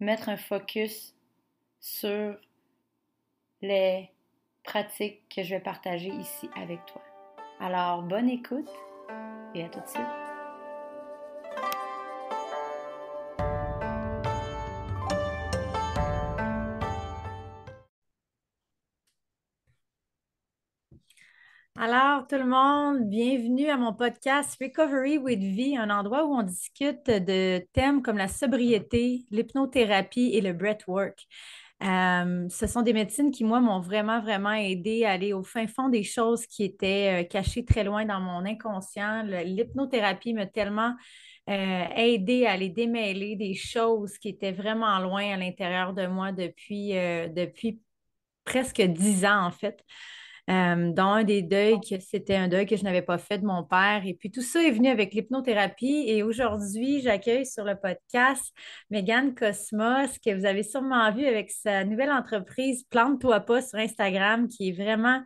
mettre un focus sur les pratiques que je vais partager ici avec toi. Alors, bonne écoute et à tout de suite. Alors, tout le monde, bienvenue à mon podcast Recovery with V, un endroit où on discute de thèmes comme la sobriété, l'hypnothérapie et le breathwork. Euh, ce sont des médecines qui, moi, m'ont vraiment, vraiment aidé à aller au fin fond des choses qui étaient euh, cachées très loin dans mon inconscient. L'hypnothérapie m'a tellement euh, aidé à aller démêler des choses qui étaient vraiment loin à l'intérieur de moi depuis, depuis presque dix ans, en fait. Euh, dans un des deuils, que c'était un deuil que je n'avais pas fait de mon père. Et puis tout ça est venu avec l'hypnothérapie. Et aujourd'hui, j'accueille sur le podcast Megan Cosmos, que vous avez sûrement vu avec sa nouvelle entreprise Plante-toi pas sur Instagram, qui est vraiment,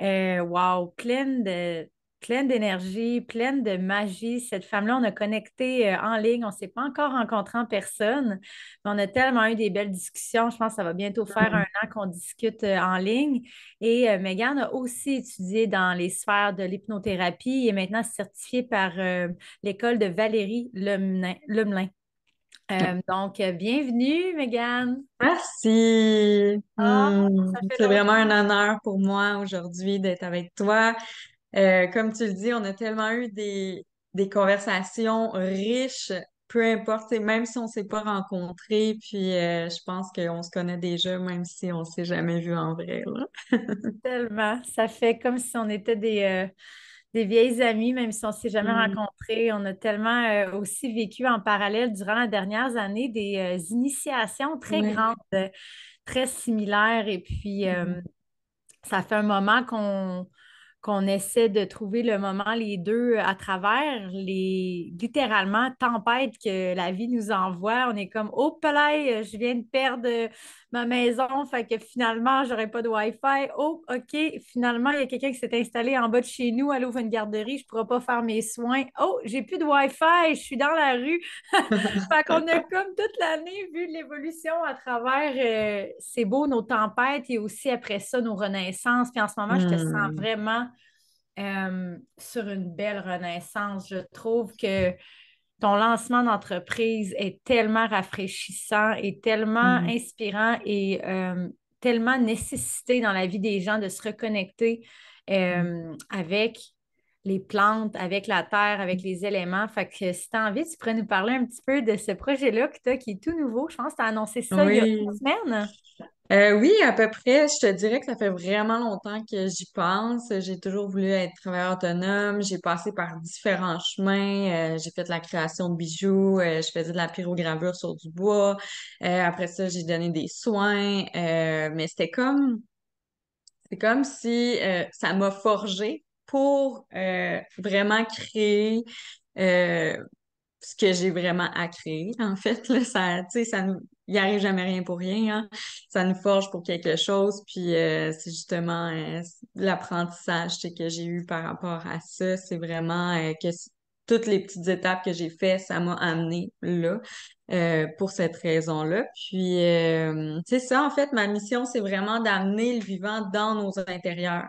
euh, wow, pleine de pleine d'énergie, pleine de magie. Cette femme-là, on a connecté euh, en ligne. On ne s'est pas encore rencontré en personne, mais on a tellement eu des belles discussions. Je pense que ça va bientôt faire un an qu'on discute euh, en ligne. Et euh, Megan a aussi étudié dans les sphères de l'hypnothérapie et est maintenant certifiée par l'école de Valérie Lemelin. donc, bienvenue, Megan. Merci. Ah, hmm, c'est vraiment un honneur pour moi aujourd'hui d'être avec toi. Euh, comme tu le dis, on a tellement eu des, des conversations riches, peu importe, même si on ne s'est pas rencontrés, puis euh, je pense qu'on se connaît déjà, même si on ne s'est jamais vu en vrai. Tellement. Ça fait comme si on était des, euh, des vieilles amies, même si on ne s'est jamais mm. rencontrés. On a tellement aussi vécu en parallèle durant les dernières années des initiations très grandes, très similaires. Et puis, mm. ça fait un moment qu'on qu'on essaie de trouver le moment les deux à travers les littéralement tempêtes que la vie nous envoie. On est comme oh là, je viens de perdre ma maison, fait que finalement, j'aurais pas de Wi-Fi. Oh, OK, finalement, il y a quelqu'un qui s'est installé en bas de chez nous, elle ouvre une garderie, je pourrai pas faire mes soins. Oh, j'ai plus de Wi-Fi, je suis dans la rue. fait qu'on a comme toute l'année vu l'évolution à travers euh, c'est beau nos tempêtes et aussi après ça nos renaissances. Puis en ce moment, je te sens hmm. vraiment euh, sur une belle renaissance. Je trouve que ton lancement d'entreprise est tellement rafraîchissant et tellement mm. inspirant et euh, tellement nécessité dans la vie des gens de se reconnecter euh, mm. avec les plantes, avec la terre, avec les éléments. Fait que si tu as envie, tu pourrais nous parler un petit peu de ce projet-là que tu qui est tout nouveau. Je pense que tu as annoncé ça il y a une semaine. Euh, oui, à peu près. Je te dirais que ça fait vraiment longtemps que j'y pense. J'ai toujours voulu être travailleur autonome. J'ai passé par différents chemins. Euh, j'ai fait de la création de bijoux. Euh, je faisais de la pyrogravure sur du bois. après ça, j'ai donné des soins. mais c'était comme, c'est comme si ça m'a forgé pour vraiment créer ce que j'ai vraiment à créer. En fait, là, ça, ça nous, il arrive jamais rien pour rien. Hein. Ça nous forge pour quelque chose. Puis euh, c'est justement euh, l'apprentissage que j'ai eu par rapport à ça. C'est vraiment euh, que toutes les petites étapes que j'ai faites, ça m'a amené là pour cette raison-là. Puis c'est ça, en fait, ma mission, c'est vraiment d'amener le vivant dans nos intérieurs.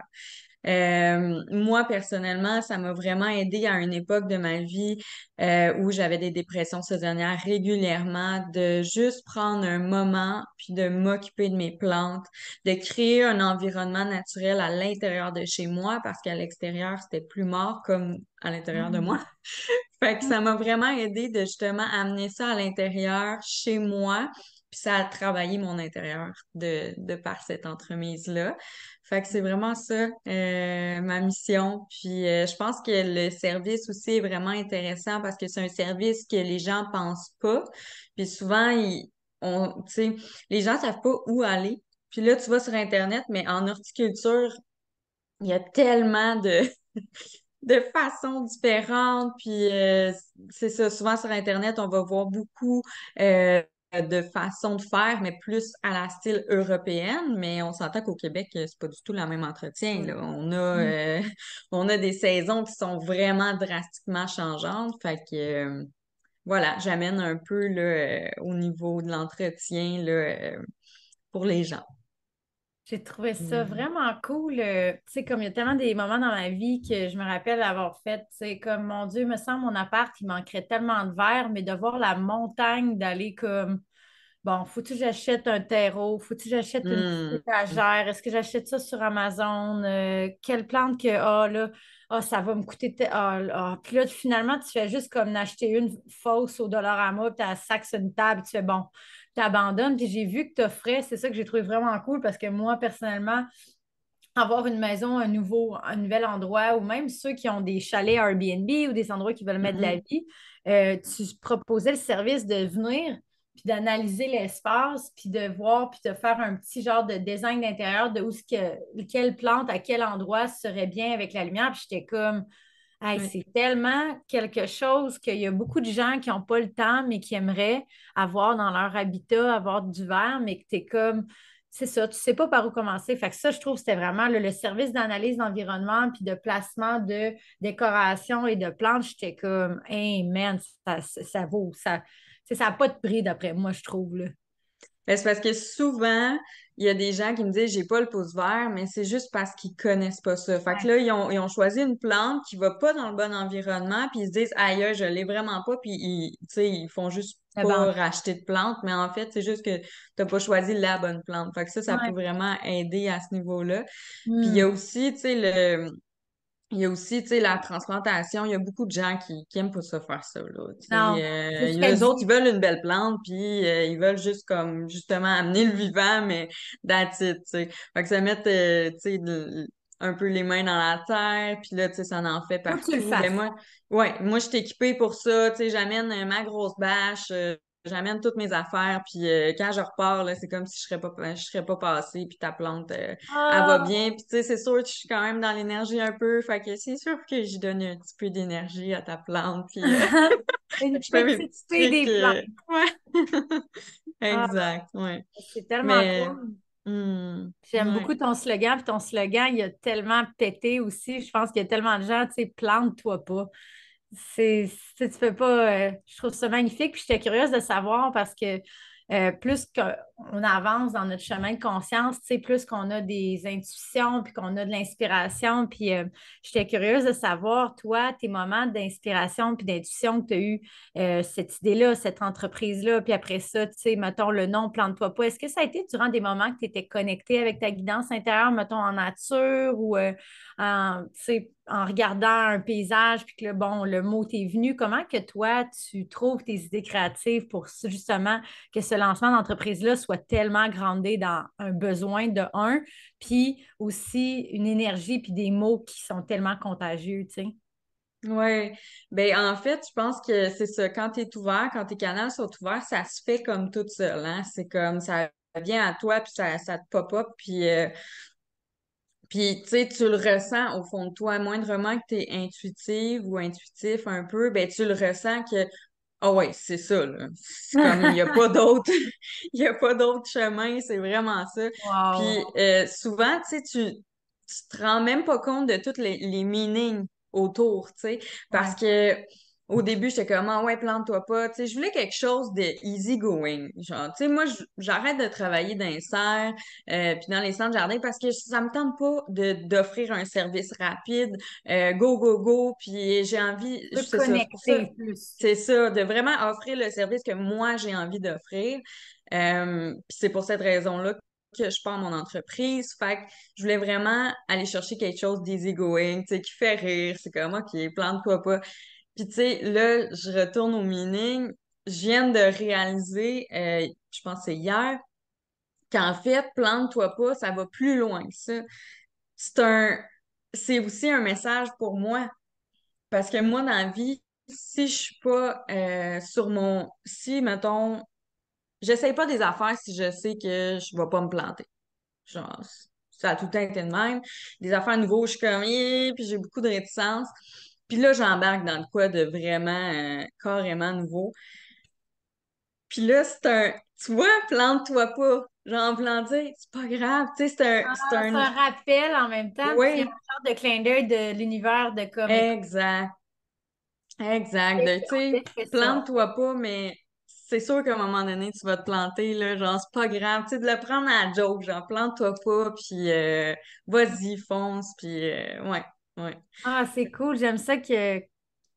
Euh, moi, personnellement, ça m'a vraiment aidé à une époque de ma vie euh, où j'avais des dépressions saisonnières régulièrement, de juste prendre un moment puis de m'occuper de mes plantes, de créer un environnement naturel à l'intérieur de chez moi parce qu'à l'extérieur, c'était plus mort comme à l'intérieur de moi. fait que ça m'a vraiment aidé de justement amener ça à l'intérieur chez moi puis ça a travaillé mon intérieur de, de par cette entremise-là. Fait que c'est vraiment ça, euh, ma mission. Puis euh, je pense que le service aussi est vraiment intéressant parce que c'est un service que les gens pensent pas. Puis souvent, ils, on, les gens savent pas où aller. Puis là, tu vas sur Internet, mais en horticulture, il y a tellement de, de façons différentes. Puis euh, c'est ça, souvent sur Internet, on va voir beaucoup de façon de faire, mais plus à la style européenne. Mais on s'entend qu'au Québec, c'est pas du tout le même entretien. Là. On, a, mm. euh, on a des saisons qui sont vraiment drastiquement changeantes. Fait que euh, voilà, j'amène un peu là, euh, au niveau de l'entretien pour les gens. J'ai trouvé ça mm. vraiment cool. tu sais, comme il y a tellement des moments dans ma vie que je me rappelle avoir fait, c'est comme mon Dieu, me semble mon appart, il manquerait tellement de verre, mais de voir la montagne, d'aller comme bon, faut-tu que j'achète un terreau, faut-tu que j'achète une mm. étagère, est-ce que j'achète ça sur Amazon, euh, quelle plante que, ah là, ah, ça va me coûter, ah, ah, Puis là, finalement, tu fais juste comme acheter une fausse au Dollarama, puis tu as sac sur une table, tu fais bon, tu abandonnes. Puis j'ai vu que tu offrais, c'est ça que j'ai trouvé vraiment cool parce que moi, personnellement, avoir une maison, un nouveau, un nouvel endroit, ou même ceux qui ont des chalets Airbnb ou des endroits qui veulent mettre de la mm-hmm. vie, euh, tu proposais le service de venir puis d'analyser l'espace, puis de voir, puis de faire un petit genre de design d'intérieur de où ce que, quelle plante, à quel endroit serait bien avec la lumière. Puis j'étais comme, c'est tellement quelque chose qu'il y a beaucoup de gens qui n'ont pas le temps, mais qui aimeraient avoir dans leur habitat, avoir du verre, mais que tu es comme, c'est ça, tu ne sais pas par où commencer. Fait que ça, je trouve, c'était vraiment le, service d'analyse d'environnement puis de placement de décoration et de plantes. J'étais comme, hey man, ça, ça vaut, ça, ça n'a pas de prix d'après moi, je trouve. Là. Ben, c'est parce que souvent, il y a des gens qui me disent j'ai pas le pouce vert, mais c'est juste parce qu'ils connaissent pas ça. Fait que là, ils ont, choisi une plante qui va pas dans le bon environnement, puis ils se disent aïe, je l'ai vraiment pas, puis ils, ils font juste pas racheter de plantes, mais en fait, c'est juste que tu n'as pas choisi la bonne plante. Fait que ça, ça peut vraiment aider à ce niveau-là. Puis il y a hmm. aussi, tu sais, le il y a aussi, tu sais, la transplantation, il y a beaucoup de gens qui, qui aiment pas ça faire ça, là. Non, euh, les autres, ils veulent une belle plante, puis euh, ils veulent juste comme, justement, amener le vivant, mais that's it, tu sais. Fait que ça met, euh, tu sais, un peu les mains dans la terre, puis là, tu sais, ça en fait partout. Tu le ben, moi, ouais, moi, je suis équipée pour ça, tu sais, j'amène ma grosse bâche, j'amène toutes mes affaires, puis euh, quand je repars, là, c'est comme si je serais pas, je serais pas passée, puis ta plante, euh, elle va ah! bien. Puis tu sais, c'est sûr que je suis quand même dans l'énergie un peu, fait que c'est sûr que je donne un petit peu d'énergie à ta plante, puis... Euh, Une petite des plantes. Ouais. Ah! exact, ouais. C'est tellement cool. Hmm, J'aime beaucoup ton slogan, puis ton slogan, il a tellement pété aussi. Je pense qu'il y a tellement de gens, tu sais, plante-toi pas c'est, tu fais pas, euh, je trouve ça magnifique. Puis j'étais curieuse de savoir parce que euh, plus qu'on avance dans notre chemin de conscience, plus qu'on a des intuitions, puis qu'on a de l'inspiration. Puis euh, j'étais curieuse de savoir, toi, tes moments d'inspiration puis d'intuition que tu as eu, cette idée-là, cette entreprise-là, puis après ça, tu sais, mettons le nom, plante-toi pas. Est-ce que ça a été durant des moments que tu étais connecté avec ta guidance intérieure, mettons en nature ou en, en regardant un paysage, puis que le, bon, le mot t'est venu, comment que toi, tu trouves tes idées créatives pour justement que ce lancement d'entreprise-là soit tellement grandé dans un besoin de un, puis aussi une énergie, puis des mots qui sont tellement contagieux, tu sais? Oui, ben en fait, je pense que c'est ça. Quand tu es ouvert, quand tes canaux sont ouverts, ça se fait comme tout seul. Hein? C'est comme ça vient à toi, puis ça, ça te pop-up, puis euh, puis, tu sais, tu le ressens au fond de toi, moindrement que tu es intuitive ou intuitif un peu, ben tu le ressens que, ah oh ouais, c'est ça, là. C'est comme, il n'y a pas d'autre, il y a pas d'autre chemin, c'est vraiment ça. Puis, euh, souvent, tu sais, tu, te rends même pas compte de tous les, les meanings autour, tu sais, parce que au début, j'étais comme, ah ouais, plante-toi pas. Tu sais, je voulais quelque chose de easy going. Genre, tu sais, moi, j'arrête de travailler dans les serres, euh, puis dans les centres jardins parce que ça me tente pas de, d'offrir un service rapide, euh, go, go, go, puis j'ai envie, c'est ça, c'est ça, de vraiment offrir le service que moi, j'ai envie d'offrir. Euh, puis c'est pour cette raison-là que je pars mon entreprise. Fait que je voulais vraiment aller chercher quelque chose d'easy going, tu sais, qui fait rire. C'est comme, OK, plante-toi pas. Puis, tu sais, là, je retourne au meaning. Je viens de réaliser, euh, je pense que c'est hier, qu'en fait, plante-toi pas, ça va plus loin que ça. C'est un, c'est aussi un message pour moi. Parce que moi, dans la vie, si je suis pas euh, sur mon, si, mettons, j'essaye pas des affaires si je sais que je vais pas me planter. Genre, ça a tout le temps été de même. Des affaires nouveaux, je suis comme, puis j'ai beaucoup de réticence. Puis là, j'embarque dans le quoi de vraiment euh, carrément nouveau. Puis là, c'est un. Tu vois, plante-toi pas. Genre, dire, c'est pas grave. Tu sais, c'est un. Ah, c'est un... rappel en même temps. Oui. C'est un genre de clin d'œil de l'univers de comme. Exact. Exact. Tu sais, plante-toi pas, mais c'est sûr qu'à un moment donné, tu vas te planter, là, genre, c'est pas grave, tu sais, de le prendre à la joke, genre, plante-toi pas, puis euh, vas-y, fonce, puis euh, ouais, ouais. Ah, c'est cool, j'aime ça que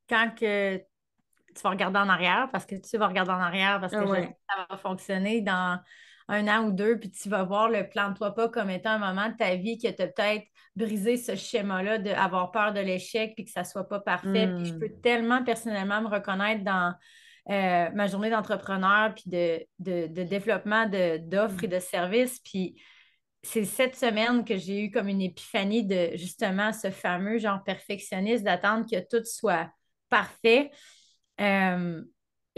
quand que tu vas regarder en arrière, parce que tu vas regarder en arrière, parce que ah ça va fonctionner dans un an ou deux, puis tu vas voir le plante-toi pas comme étant un moment de ta vie qui t'a peut-être brisé ce schéma-là d'avoir peur de l'échec, puis que ça soit pas parfait, puis je hmm. peux tellement personnellement me reconnaître dans euh, ma journée d'entrepreneur, puis de, de, développement d'offres et de services. Puis c'est cette semaine que j'ai eu comme une épiphanie de justement ce fameux genre perfectionniste, d'attendre que tout soit parfait. Euh,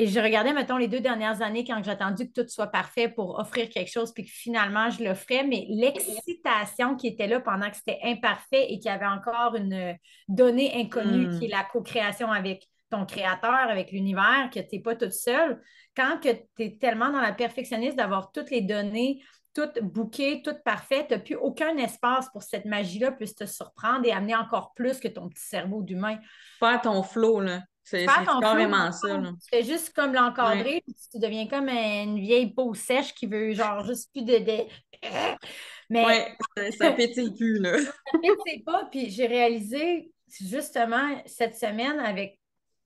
et je regardais, mettons, les deux dernières années quand j'ai attendu que tout soit parfait pour offrir quelque chose, puis que finalement je l'offrais, mais l'excitation qui était là pendant que c'était imparfait et qu'il y avait encore une donnée inconnue qui est hmm. la co-création avec ton créateur, avec l'univers, que tu n'es pas toute seule, quand tu es tellement dans la perfectionniste d'avoir toutes les données, toutes bouquées, toutes parfaites, tu n'as plus aucun espace pour cette magie-là puisse te surprendre et amener encore plus que ton petit cerveau d'humain. Faire ton flow, là. C'est carrément ça. Là. Tu fais juste comme l'encadrer, tu deviens comme une vieille peau sèche qui veut genre juste plus de. Mais ouais, ça, pétille plus, là. ça pétille pas, puis j'ai réalisé justement cette semaine avec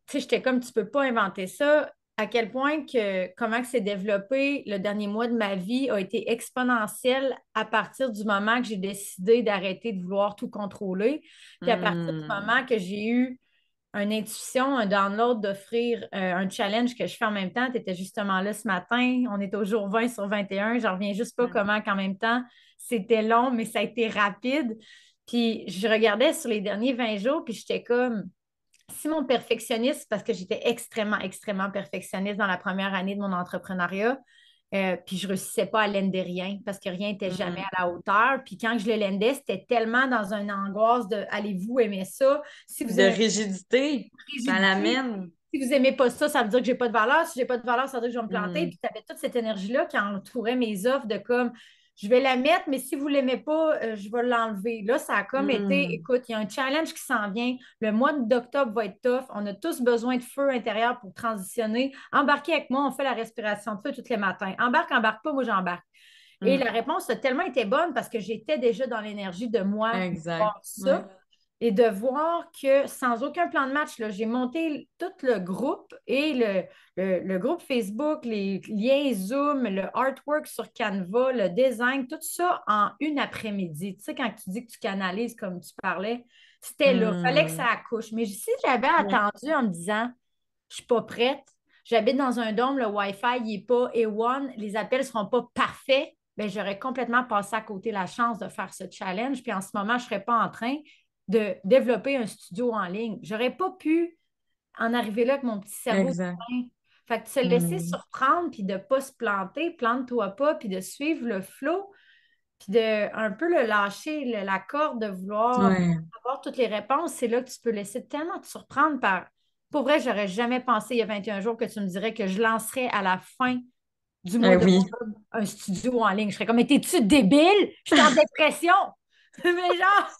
tu sais, j'étais comme, tu peux pas inventer ça. À quel point que comment que c'est développé le dernier mois de ma vie a été exponentiel à partir du moment que j'ai décidé d'arrêter de vouloir tout contrôler. Puis à partir du hmm. moment que j'ai eu une intuition, un download d'offrir euh, un challenge que je fais en même temps. Tu étais justement là ce matin. On est au jour 20 sur 21. Je reviens juste pas comment qu'en même temps, c'était long, mais ça a été rapide. Puis je regardais sur les derniers 20 jours, puis j'étais comme, si mon perfectionniste, parce que j'étais extrêmement, extrêmement perfectionniste dans la première année de mon entrepreneuriat, euh, puis je ne réussissais pas à lender rien parce que rien n'était jamais mm-hmm. à la hauteur. Puis quand je le lendais, c'était tellement dans une angoisse de allez-vous aimer ça? Si vous de rigidité, ça l'amène. Si vous n'aimez pas ça, ça veut dire que j'ai pas de valeur. Si j'ai pas de valeur, ça veut dire que je vais me planter. Mm. Puis tu avais toute cette énergie-là qui entourait mes offres de comme je vais la mettre, mais si vous ne l'aimez pas, euh, je vais l'enlever. Là, ça a comme été, hmm. écoute, il y a un challenge qui s'en vient. Le mois d'octobre va être tough. On a tous besoin de feu intérieur pour transitionner. Embarquez avec moi, on fait la respiration de feu tous les matins. Embarque, embarque pas, moi j'embarque. Et hmm. la réponse a tellement été bonne parce que j'étais déjà dans l'énergie de moi. Exact et de voir que sans aucun plan de match, j'ai monté tout le groupe et le, le, groupe Facebook, les liens Zoom, le artwork sur Canva, le design, tout ça en une après-midi. Tu sais, quand tu dis que tu canalises comme tu parlais, c'était là. Il fallait que ça hmm. accouche. Mais si j'avais attendu en me disant, je suis pas prête, j'habite dans un dôme, le Wi-Fi n'est pas A1, les appels ne seront pas parfaits, ben, j'aurais complètement passé à côté la chance de faire ce challenge. Puis en ce moment, je ne serais pas en train de développer un studio en ligne. J'aurais pas pu en arriver là avec mon petit cerveau. Fait que de se laisser hmm. surprendre, puis de ne pas se planter, plante-toi pas, puis de suivre le flot, puis de un peu le lâcher, la corde de vouloir avoir toutes les réponses, c'est là que tu peux laisser tellement te surprendre par... Pour vrai, j'aurais jamais pensé il y a 21 jours que tu me dirais que je lancerais à la fin du mois eh de un studio en ligne. Je serais comme, mais t'es-tu débile? Je suis en dépression! mais genre...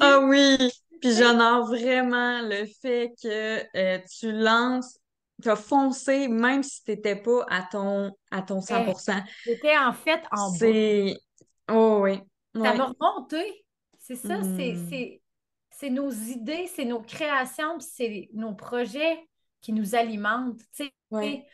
Ah oui! Puis j'honore vraiment le fait que euh, tu lances, tu as foncé même si tu n'étais pas à ton, à ton 100%. J'étais en fait en bas. C'est... Oh oui. Ça m'a remonté. C'est ça, Hmm. c'est c'est nos idées, c'est nos créations, puis c'est nos projets qui nous alimentent. Tu Ouais.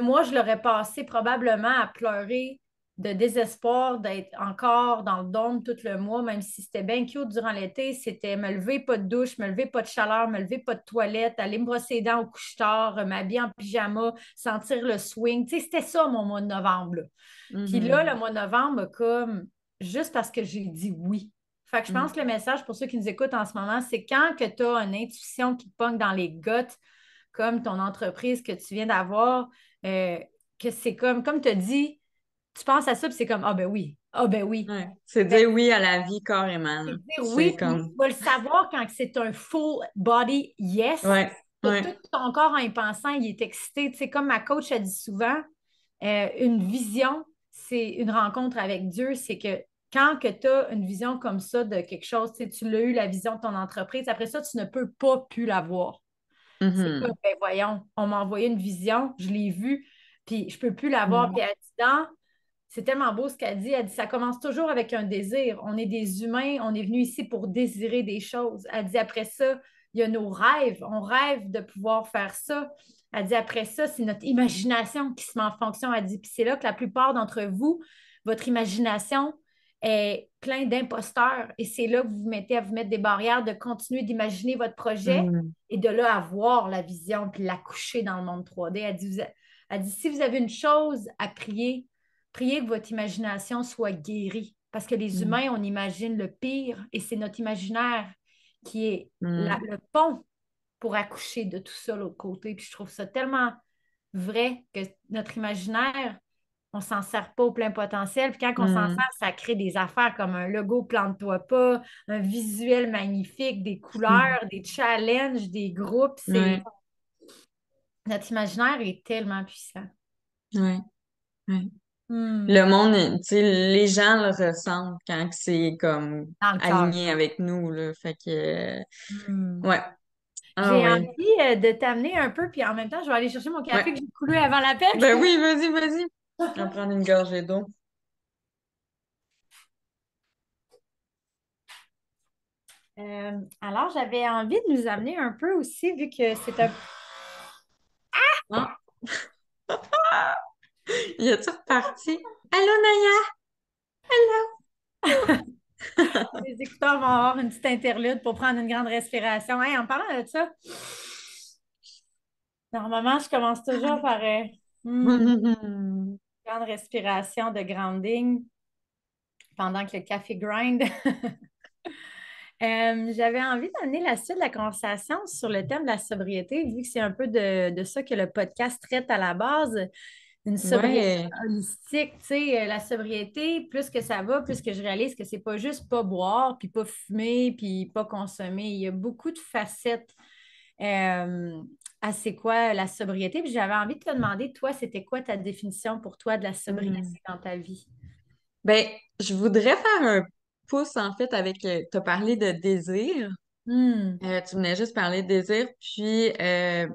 mois, je l'aurais passé probablement à pleurer de désespoir d'être encore dans le dôme tout le mois, même si c'était bien cute durant l'été. C'était me lever, pas de douche, me lever, pas de chaleur, me lever, pas de toilette, aller me brosser les dents au couche-tard, m'habiller en pyjama, sentir le swing. Tu sais, c'était ça mon mois de novembre. là. Puis là, le mois de novembre, comme juste parce que j'ai dit oui. Fait que je pense que le message pour ceux qui nous écoutent en ce moment, c'est quand que tu as une intuition qui te pogne dans les gouttes, comme ton entreprise que tu viens d'avoir, euh, que c'est comme, comme tu as dit, tu penses à ça, puis c'est comme, ah ben oui, ah ben oui. Ouais. C'est Ben, dire oui à la vie carrément. c'est dire C'est oui, comme... tu vas le savoir quand c'est un full body yes. Ouais. Tout ton corps en y pensant, il est excité. Tu sais, comme ma coach a dit souvent, euh, une vision, c'est une rencontre avec Dieu. C'est que quand que tu as une vision comme ça de quelque chose, tu sais, tu l'as eu, la vision de ton entreprise, après ça, tu ne peux pas plus l'avoir. C'est Mhm. comme, ben voyons, on m'a envoyé une vision, je l'ai vue, puis je peux plus la voir. Mhm. Puis elle dit, c'est tellement beau ce qu'elle dit. Elle dit, ça commence toujours avec un désir. On est des humains, on est venu ici pour désirer des choses. Elle dit, après ça, il y a nos rêves. On rêve de pouvoir faire ça. Elle dit, après ça, c'est notre imagination qui se met en fonction. Elle dit, puis c'est là que la plupart d'entre vous, votre imagination est plein d'imposteurs. Et c'est là que vous vous mettez à vous mettre des barrières de continuer d'imaginer votre projet Mhm. et de là avoir la vision puis la coucher dans le monde 3D. Elle dit, vous elle dit, si vous avez une chose à prier, priez que votre imagination soit guérie. Parce que les Mhm. humains, on imagine le pire et c'est notre imaginaire qui est la- Mhm. le pont pour accoucher de tout ça l'autre côté. Puis je trouve ça tellement vrai que notre imaginaire, on s'en sert pas au plein potentiel. Puis quand on s'en Mhm. sert, ça crée des affaires comme un logo plante-toi pas, un visuel magnifique, des couleurs, des challenges, des groupes. Notre imaginaire est tellement puissant. Ouais. Ouais. Hmm. Le monde, tu sais, les gens le ressentent quand c'est comme aligné avec nous, là. Fait que, Hmm. ouais. Ah J'ai envie euh, de t'amener un peu, puis en même temps, je vais aller chercher mon café Ouais. que j'ai coulé avant l'appel. Ben oui, vas-y, vas-y. On va prendre une gorgée d'eau. Euh, alors, j'avais envie de nous amener un peu aussi, vu que c'est un Ah. Y a-tu reparti? Allô, Naya? Les écouteurs vont avoir une petite interlude pour prendre une grande respiration. Hey, en parlant de ça, normalement, je commence toujours par euh, hmm, une grande respiration de grounding pendant que le café grind. Euh, j'avais envie d'amener la suite de la conversation sur le thème de la sobriété, vu que c'est un peu de, de ça que le podcast traite à la base. Une sobriété Ouais. holistique, tu sais, euh, la sobriété, plus que ça va, plus que je réalise que c'est pas juste pas boire, puis pas fumer, puis pas consommer. Il y a beaucoup de facettes euh, à c'est quoi la sobriété. Puis j'avais envie de te demander, toi, c'était quoi ta définition pour toi de la sobriété Mhm. dans ta vie? Ben, je voudrais faire un pouce, en fait, avec, tu as parlé de désir. Hmm. Euh, tu venais juste parler de désir, puis euh,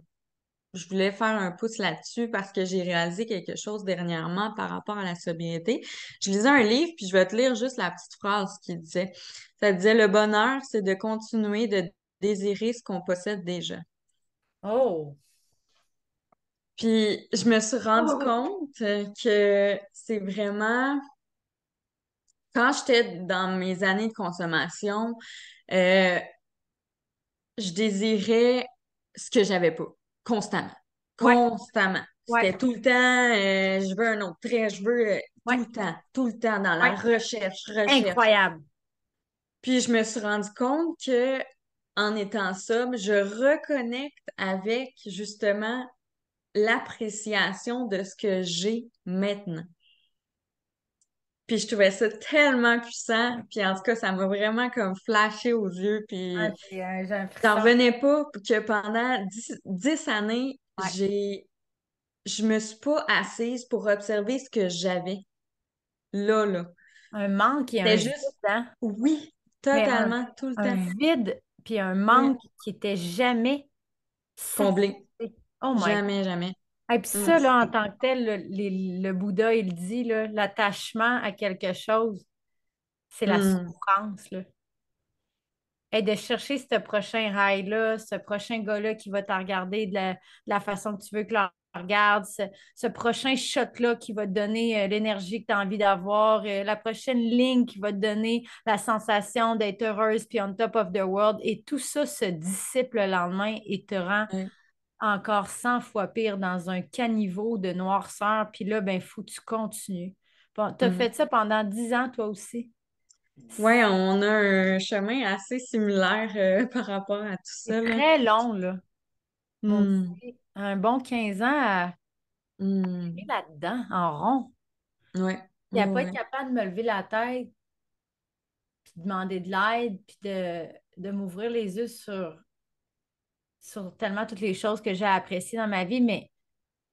je voulais faire un pouce là-dessus parce que j'ai réalisé quelque chose dernièrement par rapport à la sobriété. Je lisais un livre, puis je vais te lire juste la petite phrase qui disait. Ça disait, le bonheur, c'est de continuer de désirer ce qu'on possède déjà. Oh! Puis je me suis rendu Oh! compte que c'est vraiment quand j'étais dans mes années de consommation, euh, je désirais ce que j'avais pas, constamment. Constamment. ouais, C'était tout le temps, euh, je veux un autre trait, je veux euh, tout le temps, tout le temps dans la recherche, recherche. Incroyable. Puis je me suis rendu compte que en étant sobre, je reconnecte avec justement l'appréciation de ce que j'ai maintenant. Puis je trouvais ça tellement puissant. Puis en tout cas, ça m'a vraiment comme flashé aux yeux. Puis Ah, j'en revenais pas que pendant dix, dix années, Ouais. j'ai, je me suis pas assise pour observer ce que j'avais là, là. Un manque et un C'était vide, juste, hein? oui, Totalement, tout le un temps. vide, puis un Ouais. manque qui était jamais Comblé. Oh my Jamais, jamais. Et puis ça, là, en tant que tel, le, les- le Bouddha, il dit, l'attachement à quelque chose, c'est la Mm. souffrance, là. Et de chercher ce prochain rail-là, ce prochain gars-là qui va te regarder de la, de la façon que tu veux que l'on regarde, ce, ce prochain shot-là qui va te donner euh, l'énergie que tu as envie d'avoir, euh, la prochaine ligne qui va te donner la sensation d'être heureuse puis on top of the world. Et tout ça se dissipe le lendemain et te rend. Encore 100 fois pire dans un caniveau de noirceur. Puis là, ben, faut que tu continues. Bon, tu as Mm. fait ça pendant 10 ans, toi aussi? Ouais, on a un chemin assez similaire euh, par rapport à tout ça, là. très long, là. Mm. Un bon 15 ans à Mm. là-dedans, en rond. Ouais. Puis à Ouais, pas ouais. capable de me lever la tête, puis de demander de l'aide, puis de, de m'ouvrir les yeux sur, sur tellement toutes les choses que j'ai appréciées dans ma vie, mais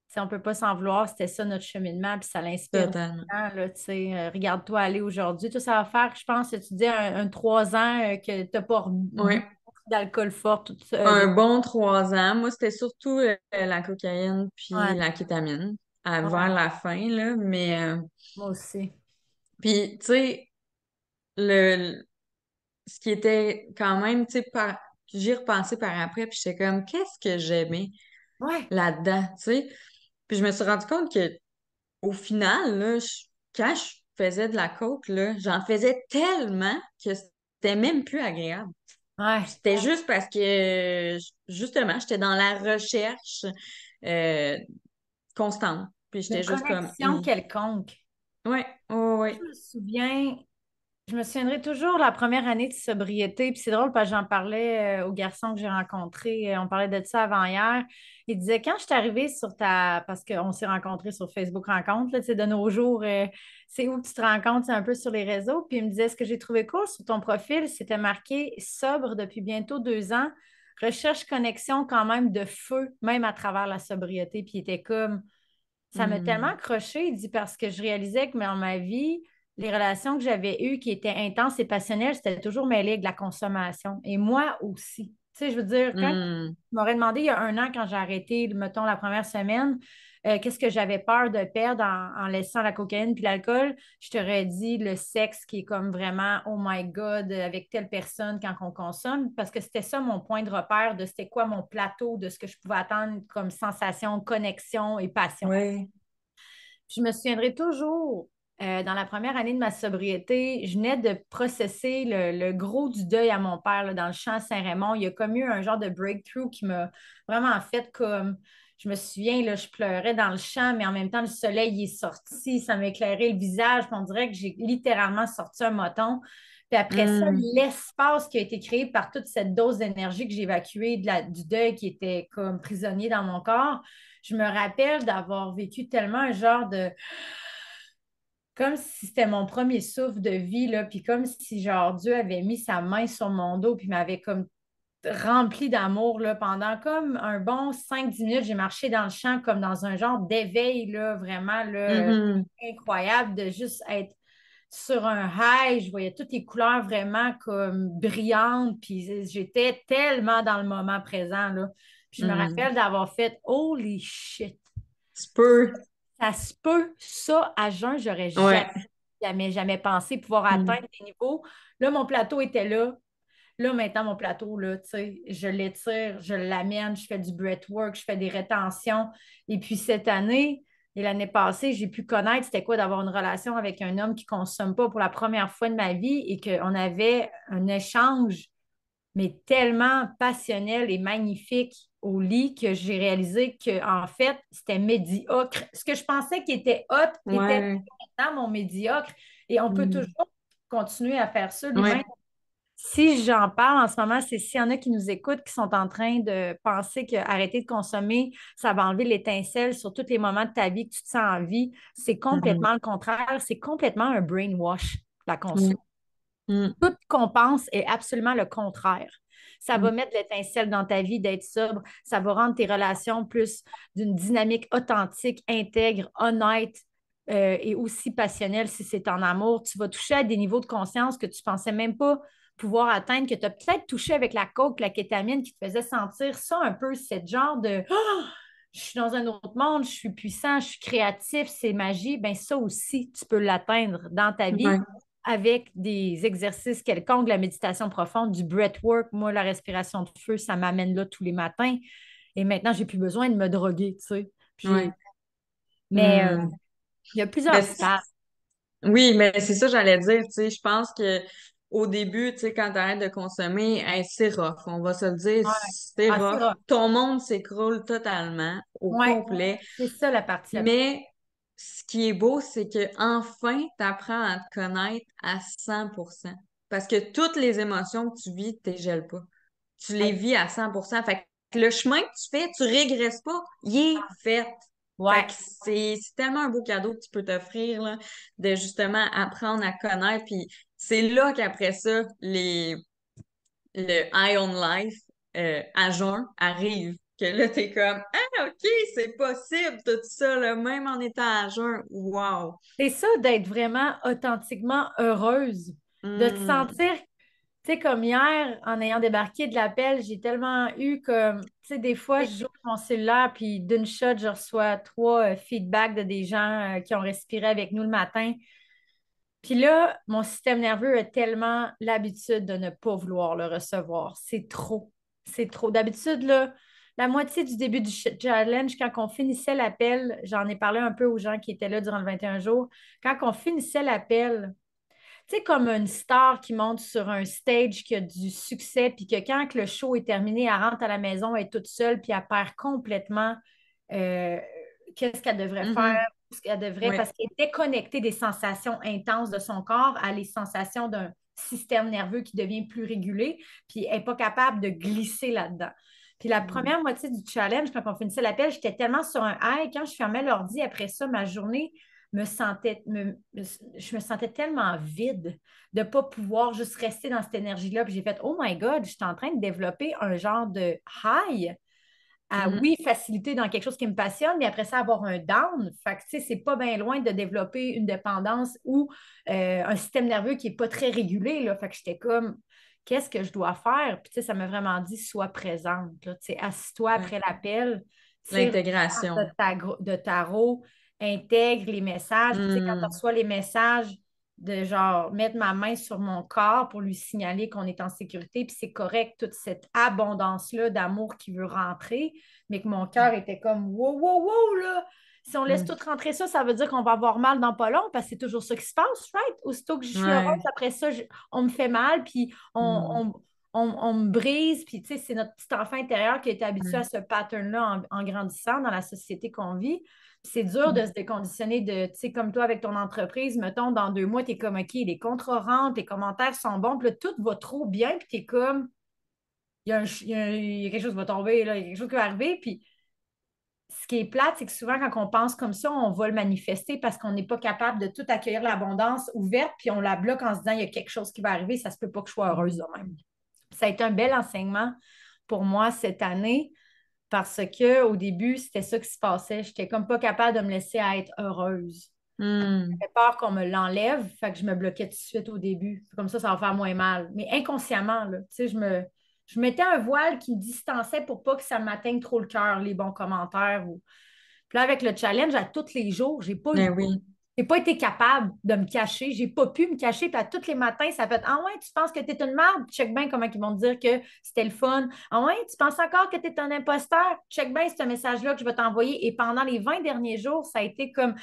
si on peut pas s'en vouloir, c'était ça notre cheminement, puis ça l'inspire Totalement. euh, regarde-toi aller aujourd'hui. Tout ça va faire, je pense, tu dis un, trois ans euh, que tu n'as pas Ouais. d'alcool fort, tout ça. Un euh, bon trois ans. Moi, c'était surtout euh, la cocaïne puis ouais, la kétamine à- vers la fin, là. Mais, euh, moi aussi. puis, tu sais, le, ce qui était quand même, tu sais, par... j'y repensé par après, puis j'étais comme, qu'est-ce que j'aimais Ouais, là-dedans, tu sais? Puis je me suis rendu compte que au final, là, je- quand je faisais de la coke, là, j'en faisais tellement que c'était même plus agréable. ouais. C'était juste parce que, justement, j'étais dans la recherche euh, constante. Puis Une j'étais juste comme, Hi. quelconque. ouais, ouais, ouais. Je me souviens, je me souviendrai toujours la première année de sobriété. Puis c'est drôle parce que j'en parlais euh, aux garçons que j'ai rencontrés. euh, on parlait de ça avant hier. Il disait quand je suis arrivée sur ta. Parce qu'on s'est rencontrés sur Facebook Rencontre, là, de nos jours, euh, c'est où tu te rencontres, c'est un peu sur les réseaux. Puis il me disait ce que j'ai trouvé cool sur ton profil, c'était marqué sobre depuis bientôt deux ans. Recherche connexion quand même de feu, même à travers la sobriété. Puis il était comme. Ça m'a tellement Hmm. accroché, il dit, parce que je réalisais que dans ma vie, les relations que j'avais eues qui étaient intenses et passionnelles, c'était toujours mêlé de la consommation. Et moi aussi. Tu sais, je veux dire, quand Hmm. tu m'aurais demandé il y a un an, quand j'ai arrêté, mettons, la première semaine, euh, qu'est-ce que j'avais peur de perdre en, en laissant la cocaïne puis l'alcool, je t'aurais dit le sexe qui est comme vraiment, oh my God, avec telle personne quand on consomme, parce que c'était ça mon point de repère de c'était quoi mon plateau, de ce que je pouvais attendre comme sensation, connexion et passion. Puis je me souviendrai toujours, euh, dans la première année de ma sobriété, je venais de processer le, le gros du deuil à mon père là, dans le champ Saint-Raymond. Il y a comme eu un genre de breakthrough qui m'a vraiment fait comme. Je me souviens, là, je pleurais dans le champ, mais en même temps, le soleil est sorti, ça m'éclairait le visage. On dirait que j'ai littéralement sorti un moton. Puis après ça, Hmm. l'espace qui a été créé par toute cette dose d'énergie que j'ai évacuée de la- du deuil qui était comme prisonnier dans mon corps, je me rappelle d'avoir vécu tellement un genre de... Comme si c'était mon premier souffle de vie, là, puis comme si, genre, Dieu avait mis sa main sur mon dos, puis m'avait comme rempli d'amour, là, pendant comme un bon 5-10 minutes, j'ai marché dans le champ comme dans un genre d'éveil, là, vraiment, là, Mhm. incroyable de juste être sur un high, je voyais toutes les couleurs vraiment comme brillantes, puis j'étais tellement dans le moment présent, là. Puis je me Mhm. rappelle d'avoir fait « Holy shit! Tu peux. Ça se peut, ça, à jeun, j'aurais Ouais. jamais, jamais, jamais pensé pouvoir Mm. atteindre des niveaux. Là, mon plateau était là. Là, maintenant, mon plateau, là, tu sais, je l'étire, je l'amène, je fais du breathwork, je fais des rétentions. Et puis cette année et l'année passée, j'ai pu connaître c'était quoi d'avoir une relation avec un homme qui ne consomme pas pour la première fois de ma vie et qu'on avait un échange, mais tellement passionnel et magnifique au lit que j'ai réalisé qu'en fait, c'était médiocre. Ce que je pensais qui était hot était maintenant mon médiocre. Et on peut Mm. toujours continuer à faire ça. Ouais. si j'en parle en ce moment, c'est s'il y en a qui nous écoutent, qui sont en train de penser qu'arrêter de consommer, ça va enlever l'étincelle sur tous les moments de ta vie que tu te sens en vie. C'est complètement le contraire. C'est complètement un brainwash, la conso. Mm. Tout qu'on pense est absolument le contraire. Ça va Mm. mettre l'étincelle dans ta vie d'être sobre. Ça va rendre tes relations plus d'une dynamique authentique, intègre, honnête euh, et aussi passionnelle si c'est en amour. Tu vas toucher à des niveaux de conscience que tu pensais même pas pouvoir atteindre, que tu as peut-être touché avec la coke, la kétamine, qui te faisait sentir ça un peu, cette genre de oh, je suis dans un autre monde, je suis puissant, je suis créatif, c'est magie, bien ça aussi, tu peux l'atteindre dans ta vie. Avec des exercices quelconques, la méditation profonde, du breathwork. Moi, la respiration de feu, ça m'amène là tous les matins. Et maintenant, j'ai plus besoin de me droguer, tu sais. Mais euh, hmm. il y a plusieurs ben, Oui, mais c'est ça, j'allais dire, tu sais, je pense que au début, tu sais, quand tu arrêtes de consommer, c'est rough, on va se le dire, c'est ah, rough. Ton monde s'écroule totalement, au complet. C'est ça la partie. Mais ce qui est beau, c'est que enfin, tu apprends à te connaître à 100% Parce que toutes les émotions que tu vis, tu les gèles pas. Tu les vis à 100% Fait que le chemin que tu fais, tu régresses pas, il est fait. Ouais. C'est tellement un beau cadeau que tu peux t'offrir, de justement apprendre à connaître. Puis c'est là qu'après ça, les, le Eye on Life euh, à jeun arrive. Que là, t'es comme Ah, OK, c'est possible, tout ça, là, même en étant à jeun. Wow! C'est ça d'être vraiment authentiquement heureuse, de te hmm. sentir tu sais, comme hier, en ayant débarqué de l'appel, j'ai tellement eu comme, tu sais, des fois, je joue mon cellulaire, puis d'une shot, je reçois trois euh, feedbacks de des gens euh, qui ont respiré avec nous le matin. Puis là, mon système nerveux a tellement l'habitude de ne pas vouloir le recevoir. C'est trop. C'est trop. D'habitude, là, la moitié du début du challenge, quand on finissait l'appel, j'en ai parlé un peu aux gens qui étaient là durant le 21 jours, quand on finissait l'appel, tu sais, comme une star qui monte sur un stage qui a du succès, puis que quand le show est terminé, elle rentre à la maison, elle est toute seule, puis elle perd complètement euh, qu'est-ce qu'elle devrait mm-hmm. faire, ce qu'elle devrait, parce qu'elle est déconnectée des sensations intenses de son corps à les sensations d'un système nerveux qui devient plus régulé, puis elle n'est pas capable de glisser là-dedans. Puis la mm. première moitié du challenge, quand on finissait l'appel, j'étais tellement sur un high. Quand je fermais l'ordi après ça, ma journée me sentais, je me sentais tellement vide de ne pas pouvoir juste rester dans cette énergie-là. Puis j'ai fait, oh my God, je suis en train de développer un genre de high à, mm-hmm. oui, faciliter dans quelque chose qui me passionne, mais après ça, avoir un down. Fait que, tu sais, c'est pas bien loin de développer une dépendance ou euh, un système nerveux qui n'est pas très régulé, là. Fait que j'étais comme, qu'est-ce que je dois faire? Puis, tu sais, ça m'a vraiment dit, sois présente, Tu sais, assis-toi après l'appel. L'intégration. De, tarot, intègre les messages. Tu sais, quand tu mm. reçois les messages, de genre mettre ma main sur mon corps pour lui signaler qu'on est en sécurité, puis c'est correct, toute cette abondance-là d'amour qui veut rentrer, mais que mon cœur était comme wow, wow, wow, là. Si on laisse mm. tout rentrer ça, ça veut dire qu'on va avoir mal dans pas long, parce que c'est toujours ça qui se passe, right? Aussitôt que je suis heureuse, après ça, on me fait mal, puis on, mm. on, me brise, puis tu sais, c'est notre petit enfant intérieur qui a été habitué à ce pattern-là en, grandissant dans la société qu'on vit. C'est dur de se déconditionner de, tu sais, comme toi avec ton entreprise, mettons, dans deux mois, tu es comme, OK, les contrats rentrent, les commentaires sont bons, puis là, tout va trop bien, puis tu es comme, il y, a quelque chose qui va tomber, là, il y a quelque chose qui va arriver, puis ce qui est plate, c'est que souvent, quand on pense comme ça, on va le manifester parce qu'on n'est pas capable de tout accueillir l'abondance ouverte, puis on la bloque en se disant, il y a quelque chose qui va arriver, ça se peut pas que je sois heureuse de même. Ça a été un bel enseignement pour moi cette année parce qu'au début, c'était ça qui se passait. Je n'étais comme pas capable de me laisser être heureuse. Hmm. J'avais peur qu'on me l'enlève, fait que je me bloquais tout de suite au début. Comme ça, ça va faire moins mal. Mais inconsciemment, là, je me, je mettais un voile qui me distançait pour pas que ça m'atteigne trop le cœur, les bons commentaires. Ou... Puis là, avec le challenge, à tous les jours, j'ai pas ben oui pas été capable de me cacher. J'ai pas pu me cacher. Puis à tous les matins, ça fait Ah ouais, tu penses que tu es une merde? Check bien comment ils vont te dire que c'était le fun. Ah ouais, tu penses encore que tu es un imposteur? Check bien ce message-là que je vais t'envoyer. Et pendant les 20 derniers jours, ça a été comme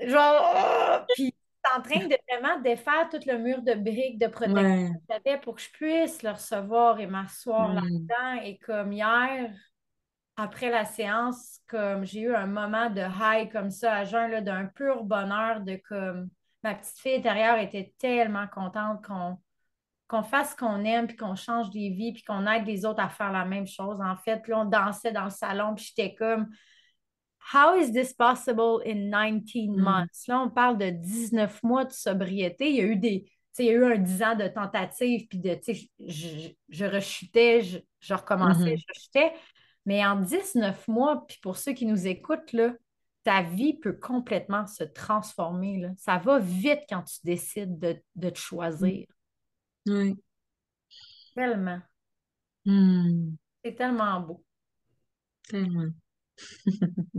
genre puis en train de vraiment défaire tout le mur de briques de protection que j'avais pour que je puisse le recevoir et m'asseoir là-dedans. Et comme hier, après la séance, comme j'ai eu un moment de high comme ça à jeun, d'un pur bonheur, de comme ma petite fille intérieure était tellement contente qu'on qu'on fasse ce qu'on aime, puis qu'on change des vies, puis qu'on aide les autres à faire la même chose. En fait, puis on dansait dans le salon, puis j'étais comme How is this possible in 19 mm. months? Là, on parle de 19 mois de sobriété. Il y a eu des, il y a eu un 10 ans de tentative, puis de, je, je, rechutais, je, recommençais, mm-hmm. je rechutais. Mais en 19 mois, puis pour ceux qui nous écoutent, là, ta vie peut complètement se transformer. Là. Ça va vite quand tu décides de, te choisir. Oui. Tellement. Hmm. C'est tellement beau. Tellement.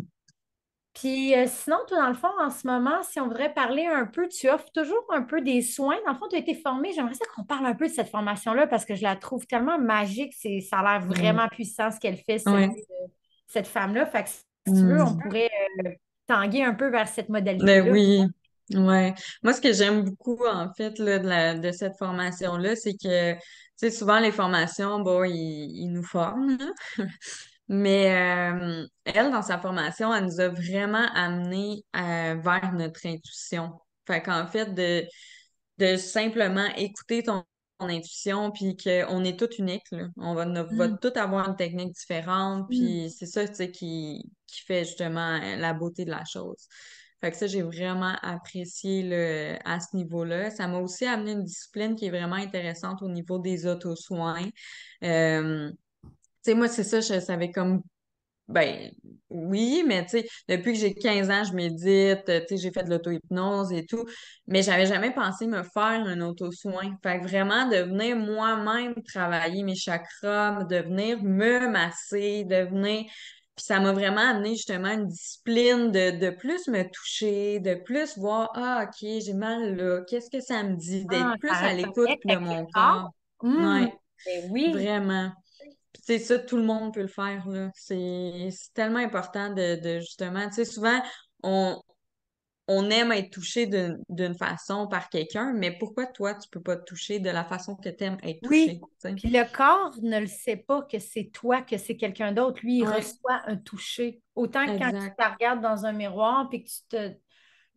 Puis euh, sinon, toi, dans le fond, en ce moment, si on voudrait parler un peu, tu offres toujours un peu des soins. Dans le fond, tu as été formée. J'aimerais ça qu'on parle un peu de cette formation-là parce que je la trouve tellement magique. C'est, ça a l'air vraiment puissant ce qu'elle fait, cette, Ouais. euh, cette femme-là. Fait que si tu veux, on pourrait euh, tanguer un peu vers cette Ben modalité-là. oui, ouais. Moi, ce que j'aime beaucoup, en fait, là, de la, de cette formation-là, c'est que, tu sais, souvent, les formations, bon, ils, ils nous forment, là. Mais euh, elle, dans sa formation, elle nous a vraiment amené euh, vers notre intuition. Fait qu'en fait, de, de simplement écouter ton, ton intuition, puis qu'on est tous uniques, là. On va, on va Mm. tous avoir une technique différente, Mm. puis c'est ça, qui, qui fait justement euh, la beauté de la chose. Fait que ça, j'ai vraiment apprécié là, à ce niveau-là. Ça m'a aussi amené une discipline qui est vraiment intéressante au niveau des auto-soins. Euh, sais, moi, c'est ça, je savais comme ben oui, mais tu sais, depuis que j'ai 15 ans, je médite, tu sais, j'ai fait de l'auto-hypnose et tout, mais j'avais jamais pensé me faire un auto-soin. Fait que vraiment, de venir moi-même travailler mes chakras, de venir me masser, de venir... Puis ça m'a vraiment amené justement une discipline de, de plus me toucher, de plus voir, ah, OK, j'ai mal là, qu'est-ce que ça me dit, Ah, d'être plus ça à l'écoute de mon corps. corps. Ouais, Ben oui. vraiment. Sais, ça, tout le monde peut le faire, là. C'est, c'est tellement important de, de justement, tu sais, souvent, on, on aime être touché d'une, d'une façon par quelqu'un, mais pourquoi toi, tu peux pas te toucher de la façon que tu aimes être touché, Oui. Puis le corps ne le sait pas que c'est toi, que c'est quelqu'un d'autre. Lui, il Ouais, reçoit un toucher. Autant que quand tu te regardes dans un miroir, puis que tu te...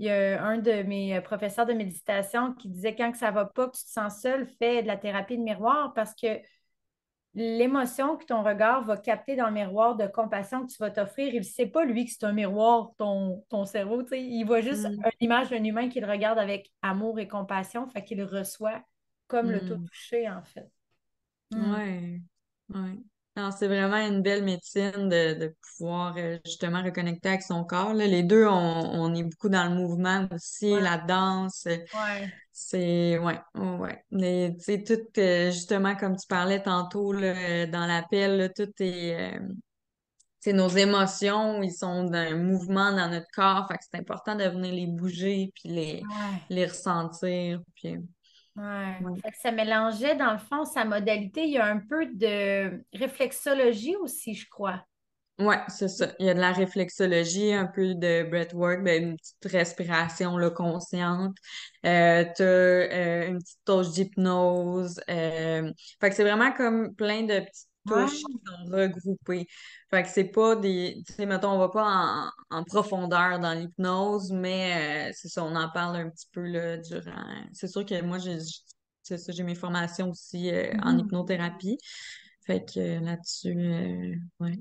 Il y a un de mes professeurs de méditation qui disait quand que ça va pas, que tu te sens seul, fais de la thérapie de miroir parce que l'émotion que ton regard va capter dans le miroir de compassion que tu vas t'offrir, il ne sait pas, lui, que c'est un miroir, ton, ton cerveau. Il voit juste Mm, une image d'un humain qu'il regarde avec amour et compassion, fait qu'il le reçoit comme le tout mm. touché, en fait. Ouais, ouais. Non, c'est vraiment une belle médecine de, de pouvoir euh, justement reconnecter avec son corps, là. Les deux, on, on est beaucoup dans le mouvement aussi, Ouais, la danse. ouais. C'est, ouais, ouais. Mais, tu sais, tout, euh, justement, comme tu parlais tantôt, là, euh, dans l'appel, tout est, euh, tu sais, nos émotions, ils sont d'un mouvement dans notre corps, fait que c'est important de venir les bouger, puis les, Ouais. les ressentir, puis, Ouais. ouais. Fait que ça mélangeait, dans le fond, sa modalité. Il y a un peu de réflexologie aussi, je crois. Ouais, c'est ça. Il y a de la réflexologie, un peu de breathwork, ben, une petite respiration là, consciente. Euh, t'as euh, une petite touche d'hypnose. Euh... Fait que c'est vraiment comme plein de petites touches Ouais. qui sont regroupées. Fait que c'est pas des... Tu sais, mettons, on va pas en, en profondeur dans l'hypnose, mais c'est ça, on en parle un petit peu là, durant... C'est sûr que moi, j'ai ça, j'ai mes formations aussi en Mhm. hypnothérapie. Fait que là-dessus, ouais.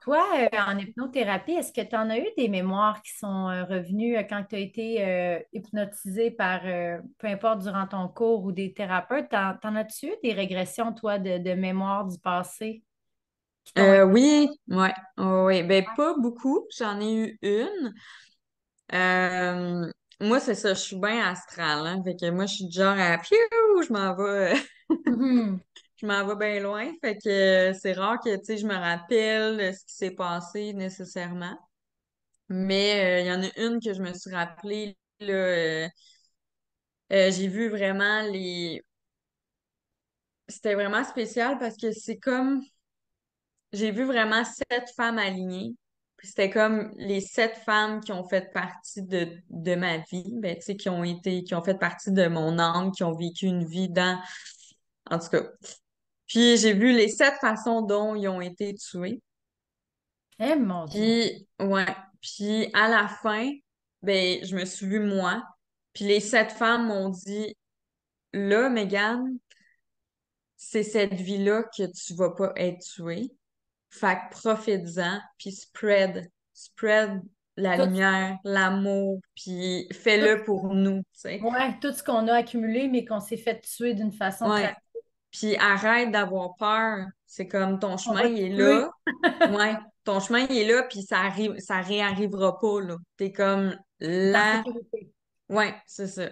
Toi, euh, en hypnothérapie, est-ce que tu en as eu des mémoires qui sont euh, revenues euh, quand tu as été euh, hypnotisé par, peu importe, durant ton cours ou des thérapeutes? T'en, as-tu eu des régressions, toi, de, de mémoire du passé Euh, oui, ouais, ouais. Ben pas beaucoup, j'en ai eu une. Moi, c'est ça, je suis bien astrale, hein, fait que moi, je suis du genre à piou, je m'en vais, Mhm. Je m'en vais bien loin, fait que euh, c'est rare que, je me rappelle ce qui s'est passé nécessairement. Mais euh, il y en a une que je me suis rappelée, là, euh, j'ai vu vraiment les... C'était vraiment spécial parce que c'est comme J'ai vu vraiment sept femmes alignées. C'était comme les sept femmes qui ont fait partie de, de ma vie, ben, qui ont été, qui ont fait partie de mon âme, qui ont vécu une vie dans, en tout cas. Puis j'ai vu les sept façons dont ils ont été tués. Eh mon Dieu. Puis, ouais. Puis à la fin, ben, je me suis vue moi. Puis les sept femmes m'ont dit, là, Megan, c'est cette vie-là que tu vas pas être tuée. Fait que profite-en, puis spread, spread la Tout, lumière, l'amour, puis tout, fais-le pour nous, tu sais. ouais, tout ce qu'on a accumulé, mais qu'on s'est fait tuer d'une façon Ouais. Puis arrête d'avoir peur. C'est comme ton On chemin, il est là. Ouais. Ton chemin, il est là, puis ça arrive, ça réarrivera pas, là. T'es comme là. sécurité. Ouais, c'est ça.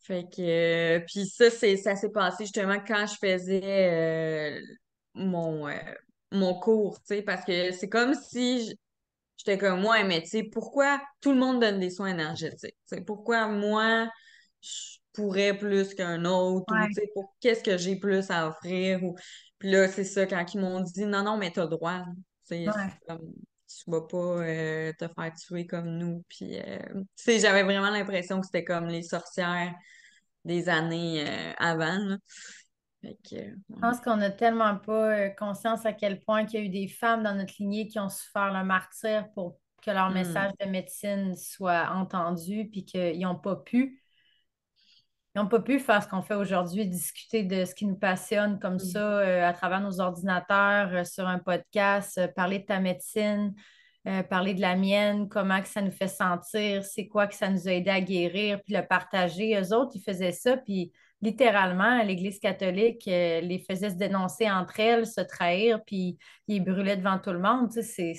Fait que, puis ça, c'est, ça s'est passé justement quand je faisais mon, mon cours, tu sais, parce que c'est comme si j'étais comme moi, mais tu sais, pourquoi tout le monde donne des soins énergétiques? Tu sais, pourquoi moi, je pourrais plus qu'un autre? Ou, tu sais, pour, qu'est-ce que j'ai plus à offrir? Ou, puis là, c'est ça, quand ils m'ont dit, non, non, mais t'as droit. Tu sais, tu vas pas euh, te faire tuer comme nous. Puis, euh, j'avais vraiment l'impression que c'était comme les sorcières des années euh, avant. Je pense qu'on n'a tellement pas conscience à quel point il y a eu des femmes dans notre lignée qui ont souffert le martyr pour que leur hmm. message de médecine soit entendu, puis qu'ils n'ont pas pu. Ils n'ont pas pu faire ce qu'on fait aujourd'hui, discuter de ce qui nous passionne comme hmm. ça euh, à travers nos ordinateurs, euh, sur un podcast, parler de ta médecine, parler de la mienne, comment que ça nous fait sentir, c'est quoi que ça nous a aidé à guérir, puis le partager. Eux autres, ils faisaient ça, puis littéralement, l'Église catholique euh, les faisait se dénoncer entre elles, se trahir, puis ils brûlaient devant tout le monde. C'est,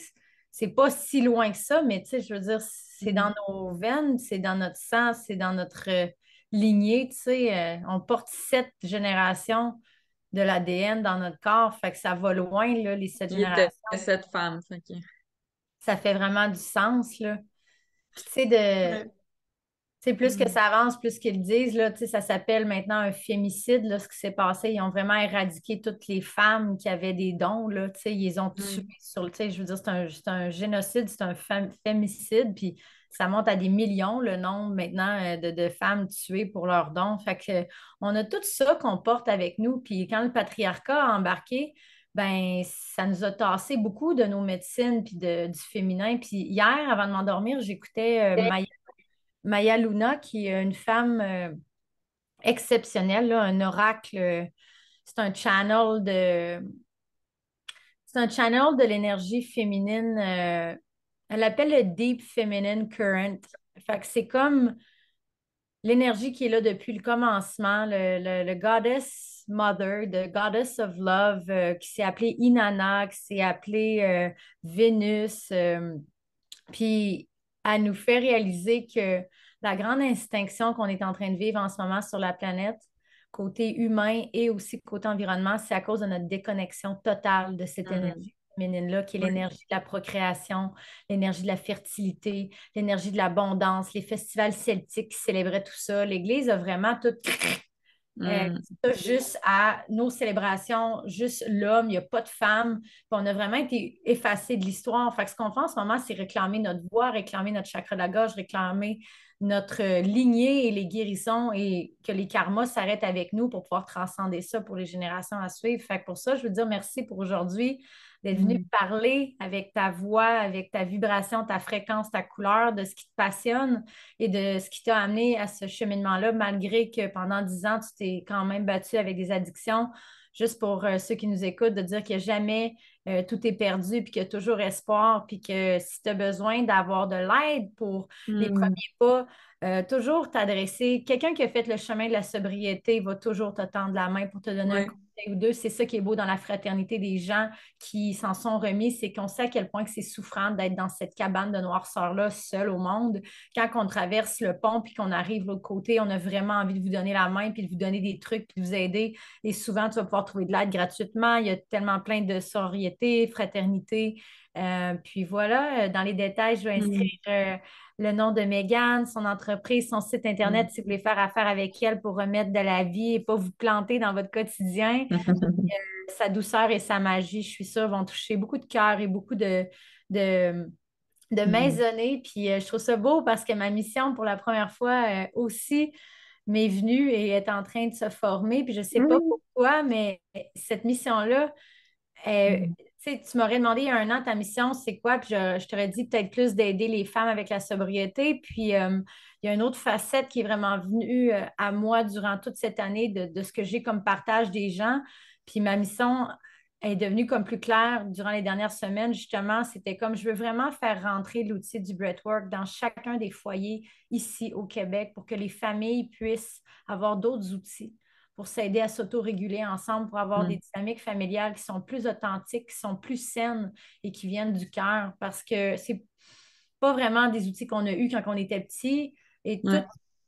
c'est pas si loin que ça, mais je veux dire, c'est dans mm-hmm. nos veines, c'est dans notre sang, c'est dans notre lignée. Euh, on porte sept générations de l'ADN dans notre corps, fait que ça va loin, là, les sept générations. sept femmes, Ça fait vraiment du sens, là. tu sais, de plus que mm. ça avance, plus qu'ils disent, là, ça s'appelle maintenant un fémicide, là, ce qui s'est passé. Ils ont vraiment éradiqué toutes les femmes qui avaient des dons. Là, ils les ont mm. tuées sur Je veux dire, c'est un, un, génocide, c'est un fémicide, puis ça monte à des millions le nombre maintenant euh, de, femmes tuées pour leurs dons. Fait que, on a tout ça qu'on porte avec nous. Puis quand le patriarcat a embarqué, ben ça nous a tassé beaucoup de nos médecines puis de, du féminin. Puis hier, avant de m'endormir, j'écoutais euh, Maya Maya Luna, qui est une femme euh, exceptionnelle, un oracle. Euh, c'est un channel de. C'est un channel de l'énergie féminine. Euh, elle appelle le Deep Feminine Current. Fait que c'est comme l'énergie qui est là depuis le commencement, le, Goddess Mother, the Goddess of Love, qui s'est appelée Inanna, qui s'est appelée Vénus. puis elle nous fait réaliser que la grande extinction qu'on est en train de vivre en ce moment sur la planète, côté humain et aussi côté environnement, c'est à cause de notre déconnexion totale de cette mm-hmm. énergie féminine-là, qui est l'énergie de la procréation, l'énergie de la fertilité, l'énergie de l'abondance, les festivals celtiques qui célébraient tout ça. L'Église a vraiment tout euh, mm. juste à nos célébrations, juste l'homme, il n'y a pas de femme. on a vraiment été effacés de l'histoire. Fait ce qu'on fait en ce moment, c'est réclamer notre voix, réclamer notre chakra de la gorge, réclamer notre lignée et les guérissons et que les karmas s'arrêtent avec nous pour pouvoir transcender ça pour les générations à suivre. Fait pour ça, je veux dire merci pour aujourd'hui d'être venu mm. parler avec ta voix, avec ta vibration, ta fréquence, ta couleur, de ce qui te passionne et de ce qui t'a amené à ce cheminement-là, malgré que pendant dix ans, tu t'es quand même battu avec des addictions. Juste pour euh, ceux qui nous écoutent, de dire que jamais euh, tout est perdu, puis qu'il y a toujours espoir, puis que si tu as besoin d'avoir de l'aide pour les mm. premiers pas, euh, toujours t'adresser. Quelqu'un qui a fait le chemin de la sobriété va toujours te tendre la main pour te donner un conseil deux. C'est ça qui est beau dans la fraternité des gens qui s'en sont remis, c'est qu'on sait à quel point c'est souffrant d'être dans cette cabane de noirceur-là, seul au monde. Quand on traverse le pont puis qu'on arrive de l'autre côté, on a vraiment envie de vous donner la main puis de vous donner des trucs puis de vous aider. Et souvent, tu vas pouvoir trouver de l'aide gratuitement. Il y a tellement plein de sororité, fraternité. Euh, puis voilà, euh, dans les détails, je vais mm. inscrire le nom de Megan, son entreprise, son site Internet, mm. si vous voulez faire affaire avec elle pour remettre de la vie et pas vous planter dans votre quotidien. Euh, sa douceur et sa magie, je suis sûre, vont toucher beaucoup de cœur et beaucoup de, de, de mm. maisonnées. Puis euh, je trouve ça beau parce que ma mission, pour la première fois euh, aussi, m'est venue et est en train de se former. Puis je ne sais pas pourquoi, mais cette mission-là, tu m'aurais demandé il y a un an ta mission, c'est quoi? Puis je, t'aurais dit peut-être plus d'aider les femmes avec la sobriété. Puis euh, il y a une autre facette qui est vraiment venue euh, à moi durant toute cette année de, ce que j'ai comme partage des gens. Puis ma mission est devenue comme plus claire durant les dernières semaines. Justement, c'était comme je veux vraiment faire rentrer l'outil du breathwork dans chacun des foyers ici au Québec pour que les familles puissent avoir d'autres outils pour s'aider à s'autoréguler ensemble, pour avoir mm. des dynamiques familiales qui sont plus authentiques, qui sont plus saines et qui viennent du cœur. Parce que c'est pas vraiment des outils qu'on a eus quand on était petit. Et tout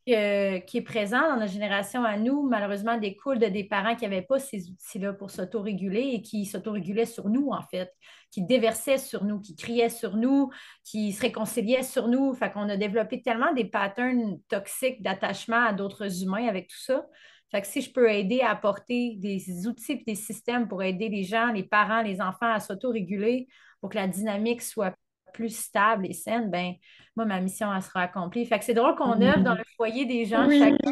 qui est présent dans notre génération à nous, malheureusement, découle de des parents qui n'avaient pas ces outils-là pour s'autoréguler et qui s'autorégulaient sur nous, en fait, qui déversaient sur nous, qui criaient sur nous, qui se réconciliaient sur nous. Fait qu'on a développé tellement des patterns toxiques d'attachement à d'autres humains avec tout ça. Fait que si je peux aider à apporter des outils et des systèmes pour aider les gens, les parents, les enfants à s'autoréguler pour que la dynamique soit plus stable et saine, ben moi, ma mission, elle sera accomplie. Fait que c'est drôle qu'on œuvre dans le foyer des gens Oui. chacun.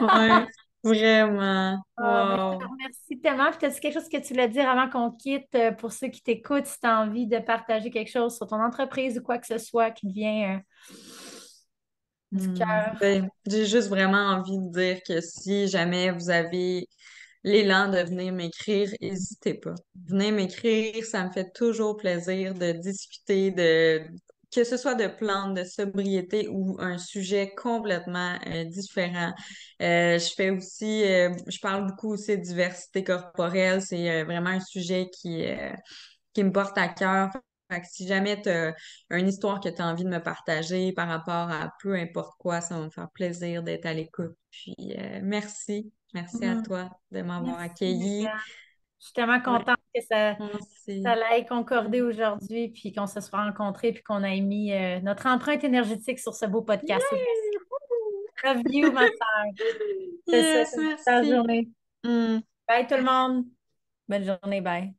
Ouais, vraiment. Ah, ben, je te Wow. remercie tellement. Puis, as-tu quelque chose que tu voulais dire avant qu'on quitte euh, pour ceux qui t'écoutent, si tu as envie de partager quelque chose sur ton entreprise ou quoi que ce soit qui te vient euh, du Hmm. cœur? Ben, j'ai juste vraiment envie de dire que si jamais vous avez l'élan de venir m'écrire, n'hésitez pas. Venez m'écrire, ça me fait toujours plaisir de discuter de que ce soit de plantes, de sobriété ou un sujet complètement euh, différent. Euh, je fais aussi, euh, je parle beaucoup aussi de diversité corporelle. C'est vraiment un sujet qui, qui me porte à cœur. Fait que si jamais tu as une histoire que tu as envie de me partager par rapport à peu importe quoi, ça va me faire plaisir d'être à l'écoute. Puis euh, merci. Merci à Mhm. toi de m'avoir accueilli. Je suis tellement Ouais, contente que ça, merci. ça l'ait concordé aujourd'hui, puis qu'on se soit rencontrés, puis qu'on ait mis euh, notre empreinte énergétique sur ce beau podcast. Yay! Love you, ma soeur. Yes, super merci. journée. Hmm. Bye tout le monde. Bonne journée, bye.